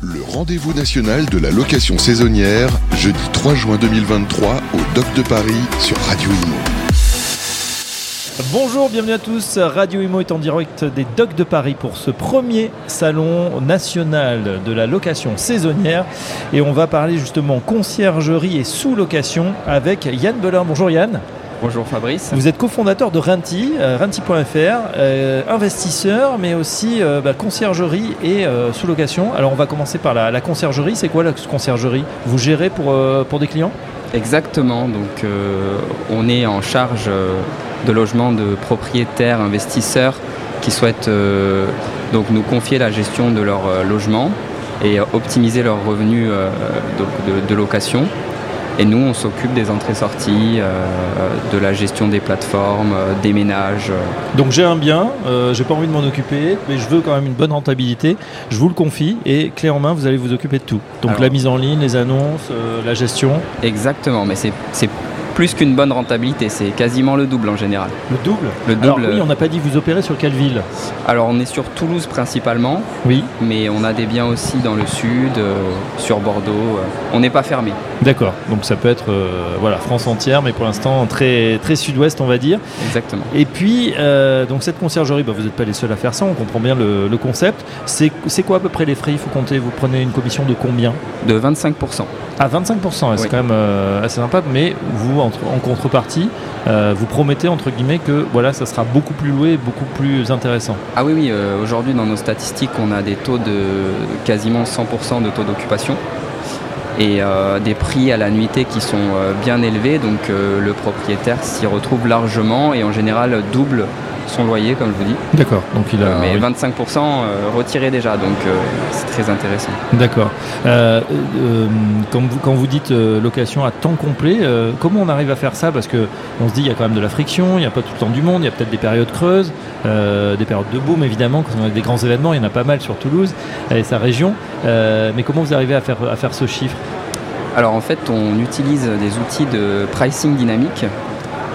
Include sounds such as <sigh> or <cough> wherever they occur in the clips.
Le rendez-vous national de la location saisonnière, jeudi 3 juin 2023 au Doc de Paris sur Radio Imo. Bonjour, bienvenue à tous. Radio Imo est en direct des Docks de Paris pour ce premier salon national de la location saisonnière. Et on va parler justement conciergerie et sous-location avec Yann Belin. Bonjour Yann. Bonjour Fabrice. Vous êtes cofondateur de Renti, euh, Renti.fr, euh, investisseur, mais aussi euh, bah, conciergerie et sous-location. Alors on va commencer par la, la conciergerie. C'est quoi la conciergerie? Vous gérez pour, pour des clients? Exactement, donc euh, on est en charge euh, de logement de propriétaires, investisseurs qui souhaitent euh, donc nous confier la gestion de leur logement et optimiser leurs revenus de location. Et nous, on s'occupe des entrées-sorties, euh, de la gestion des plateformes, euh, des ménages. Donc j'ai un bien, euh, j'ai pas envie de m'en occuper, mais je veux quand même une bonne rentabilité. Je vous le confie et clé en main, vous allez vous occuper de tout. Donc Alors- la mise en ligne, les annonces, la gestion. Exactement, mais c'est plus qu'une bonne rentabilité, c'est quasiment le double en général. Le double Le Alors double. oui, on n'a pas dit vous opérez sur quelle ville Alors on est sur Toulouse principalement, Oui. mais on a des biens aussi dans le sud, euh, sur Bordeaux. euh. On n'est pas fermé. D'accord. Donc ça peut être euh, voilà France entière, mais pour l'instant très très sud-ouest, on va dire. Exactement. Et puis euh, donc cette conciergerie, bah, vous n'êtes pas les seuls à faire ça. On comprend bien le, le concept. C'est quoi à peu près les frais Il faut compter. Vous prenez une commission de combien? De 25%. À 25%, c'est Oui. quand même euh, assez sympa, mais vous, en contrepartie, euh, vous promettez, entre guillemets, que voilà, ça sera beaucoup plus loué, beaucoup plus intéressant. Ah oui, oui, euh, aujourd'hui dans nos statistiques, on a des taux de quasiment 100% de taux d'occupation et euh, des prix à la nuitée qui sont bien élevés, donc le propriétaire s'y retrouve largement et en général double son loyer, comme je vous dis. D'accord, donc il a... Mais oui. 25% euh, retiré déjà, donc euh, c'est très intéressant. D'accord. Euh, quand, vous, quand vous dites location à temps complet, comment on arrive à faire ça? Parce que on se dit il y a quand même de la friction, il n'y a pas tout le temps du monde, il y a peut-être des périodes creuses, des périodes de boom évidemment, quand on a des grands événements, il y en a pas mal sur Toulouse et sa région. Mais comment vous arrivez à faire, à faire ce chiffre? Alors en fait, on utilise des outils de pricing dynamique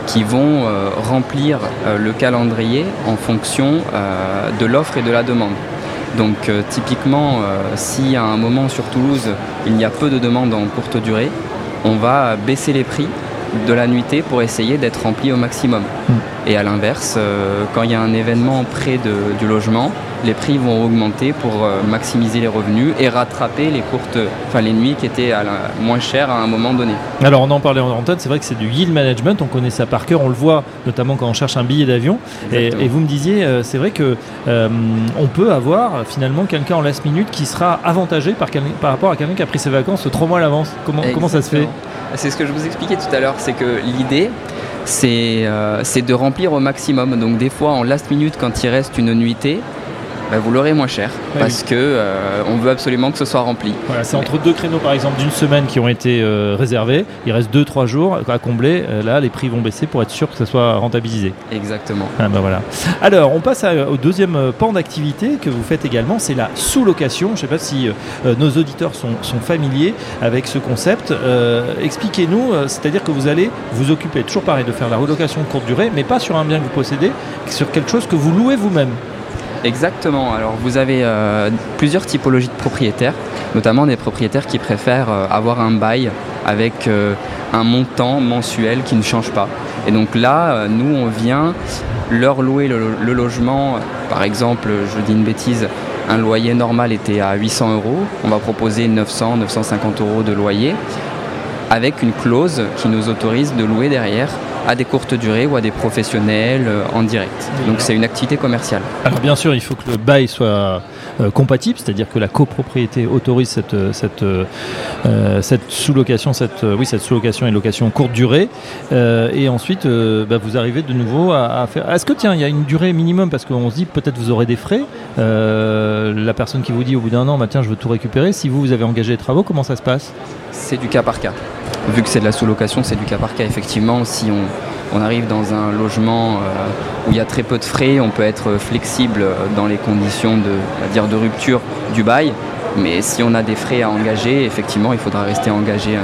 qui vont euh, remplir euh, le calendrier en fonction euh, de l'offre et de la demande. Donc typiquement, si à un moment sur Toulouse, il y a peu de demandes en courte durée, on va baisser les prix de la nuitée pour essayer d'être rempli au maximum. Mm. Et à l'inverse, euh, quand il y a un événement près de- du logement, les prix vont augmenter pour euh, maximiser les revenus et rattraper les courtes, enfin les nuits qui étaient à la- moins chères à un moment donné. Alors on en parlait en antenne, c'est vrai que c'est du yield management, on connaît ça par cœur, on le voit notamment quand on cherche un billet d'avion. Et, vous me disiez, euh, c'est vrai que euh, on peut avoir finalement quelqu'un en last minute qui sera avantagé par, rapport à quelqu'un qui a pris ses vacances trois mois à l'avance. Comment, comment ça se fait? C'est ce que je vous expliquais tout à l'heure, c'est que l'idée, c'est euh, c'est de remplir au maximum. Donc des fois, en last minute, quand il reste une nuitée, bah, vous l'aurez moins cher Ouais, parce que euh, on veut absolument que ce soit rempli. Voilà, c'est entre deux créneaux par exemple d'une semaine qui ont été euh, réservés. Il reste 2-3 jours à combler. Euh, là, les prix vont baisser pour être sûr que ça soit rentabilisé. Exactement. Ah bah voilà. Alors, on passe à- au deuxième pan d'activité que vous faites également, c'est la sous-location. Je ne sais pas si euh, nos auditeurs sont, sont familiers avec ce concept. Expliquez-nous, c'est-à-dire que vous allez vous occuper, toujours pareil, de faire la relocation de courte durée, mais pas sur un bien que vous possédez, sur quelque chose que vous louez vous-même. Exactement. Alors vous avez euh, plusieurs typologies de propriétaires, notamment des propriétaires qui préfèrent euh, avoir un bail avec euh, un montant mensuel qui ne change pas. Et donc là, nous, on vient leur louer le, le logement. Par exemple, je dis une bêtise, un loyer normal était à 800 euros. On va proposer 900, 950 euros de loyer avec une clause qui nous autorise de louer derrière à des courtes durées ou à des professionnels euh, en direct. Donc c'est une activité commerciale. Alors bien sûr, il faut que le bail soit euh, compatible, c'est-à-dire que la copropriété autorise cette, euh, cette, euh, cette sous-location, cette, oui, cette sous-location et location courte durée. Euh, et ensuite, bah, vous arrivez de nouveau à, à faire. Est-ce que tiens, il y a une durée minimum? Parce qu'on se dit peut-être vous aurez des frais. La personne qui vous dit au bout d'un an, bah, tiens, je veux tout récupérer. Si vous, vous avez engagé les travaux, comment ça se passe? C'est du cas par cas. Vu que c'est de la sous-location, c'est du cas par cas. Effectivement, si on, on arrive dans un logement euh, où il y a très peu de frais, on peut être flexible dans les conditions de, on va dire, de rupture du bail. Mais si on a des frais à engager, effectivement, il faudra rester engagé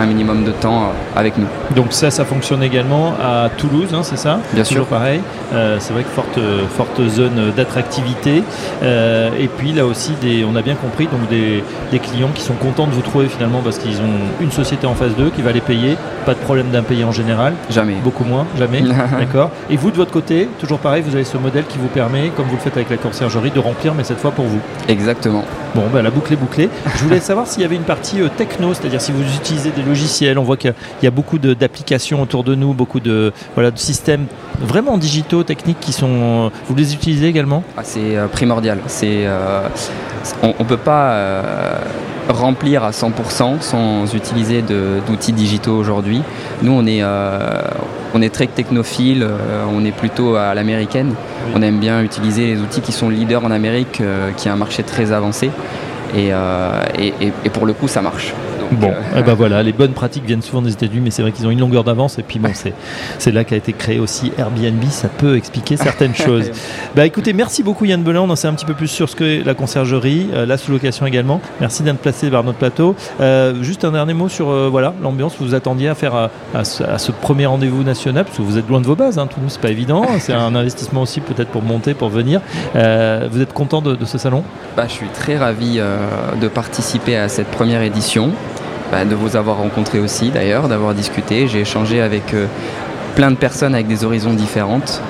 un minimum de temps avec nous. Donc ça, ça fonctionne également à Toulouse, hein, c'est ça? Bien Toujours sûr. pareil. C'est vrai que forte, forte zone d'attractivité. et puis là aussi, des, on a bien compris, donc des, des clients qui sont contents de vous trouver finalement parce qu'ils ont une société en face d'eux qui va les payer. Pas de problème d'impayé en général. Jamais. Beaucoup moins, jamais. <laughs> D'accord. Et vous, de votre côté, toujours pareil, vous avez ce modèle qui vous permet, comme vous le faites avec la conciergerie, de remplir, mais cette fois pour vous. Exactement. Bon, ben, la boucle est bouclée. Je voulais savoir s'il y avait une partie euh, techno, c'est-à-dire si vous utilisez des logiciels. On voit qu'il y a beaucoup d'applications autour de nous, beaucoup de, voilà, de systèmes vraiment digitaux, techniques qui sont. Vous les utilisez également? Ah, C'est euh, primordial. C'est, euh, on ne peut pas euh, remplir à 100% sans utiliser d'outils digitaux aujourd'hui. Nous, on est, euh, on est très technophile, euh, on est plutôt à l'américaine. Oui. On aime bien utiliser les outils qui sont leaders en Amérique, euh, qui a un marché très avancé. Et, et, et, et pour le coup, ça marche. Bon, euh... eh ben voilà, les bonnes pratiques viennent souvent des États-Unis, mais c'est vrai qu'ils ont une longueur d'avance. Et puis bon, c'est là qu'a été créé aussi Airbnb. Ça peut expliquer certaines <laughs> choses. Bah écoutez, merci beaucoup Yann Belin. On en sait un petit peu plus sur ce que la conciergerie, euh, la sous-location également. Merci d'être placé vers notre plateau. Euh, juste un dernier mot sur voilà l'ambiance que vous attendiez à faire à, à, ce, à ce, premier rendez-vous national, parce que vous êtes loin de vos bases. Hein, Toulouse, c'est pas évident. C'est un investissement aussi peut-être pour monter, pour venir. Vous êtes content de, de, ce salon? Bah, Je suis très ravi de participer à cette première édition. Bah, de vous avoir rencontré aussi d'ailleurs, d'avoir discuté. J'ai échangé avec euh, plein de personnes avec des horizons différentes.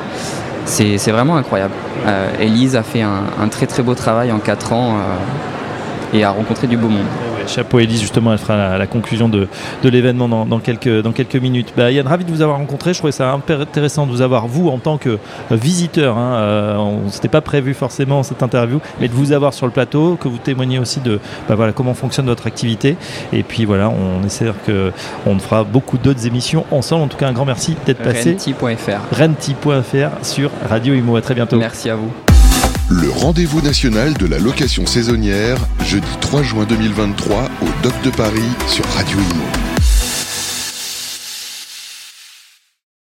C'est vraiment incroyable. Euh, Elise a fait un, très très beau travail en 4 ans euh, et a rencontré du beau monde. Chapeau Elise, justement, elle fera la, la conclusion de, de l'événement dans, dans, quelques, dans quelques minutes. Bah, Yann, ravi de vous avoir rencontré. Je trouvais ça intéressant de vous avoir, vous, en tant que visiteur. Hein, euh, on s'était pas prévu forcément cette interview, mais de vous avoir sur le plateau, que vous témoignez aussi de bah, voilà, comment fonctionne votre activité. Et puis voilà, on espère qu'on fera beaucoup d'autres émissions ensemble. En tout cas, un grand merci d'être passé. Renti.fr. Renti.fr sur Radio Imo. À très bientôt. Merci à vous. Le rendez-vous national de la location saisonnière, jeudi 3 juin 2023 au Doc de Paris sur Radio Imo.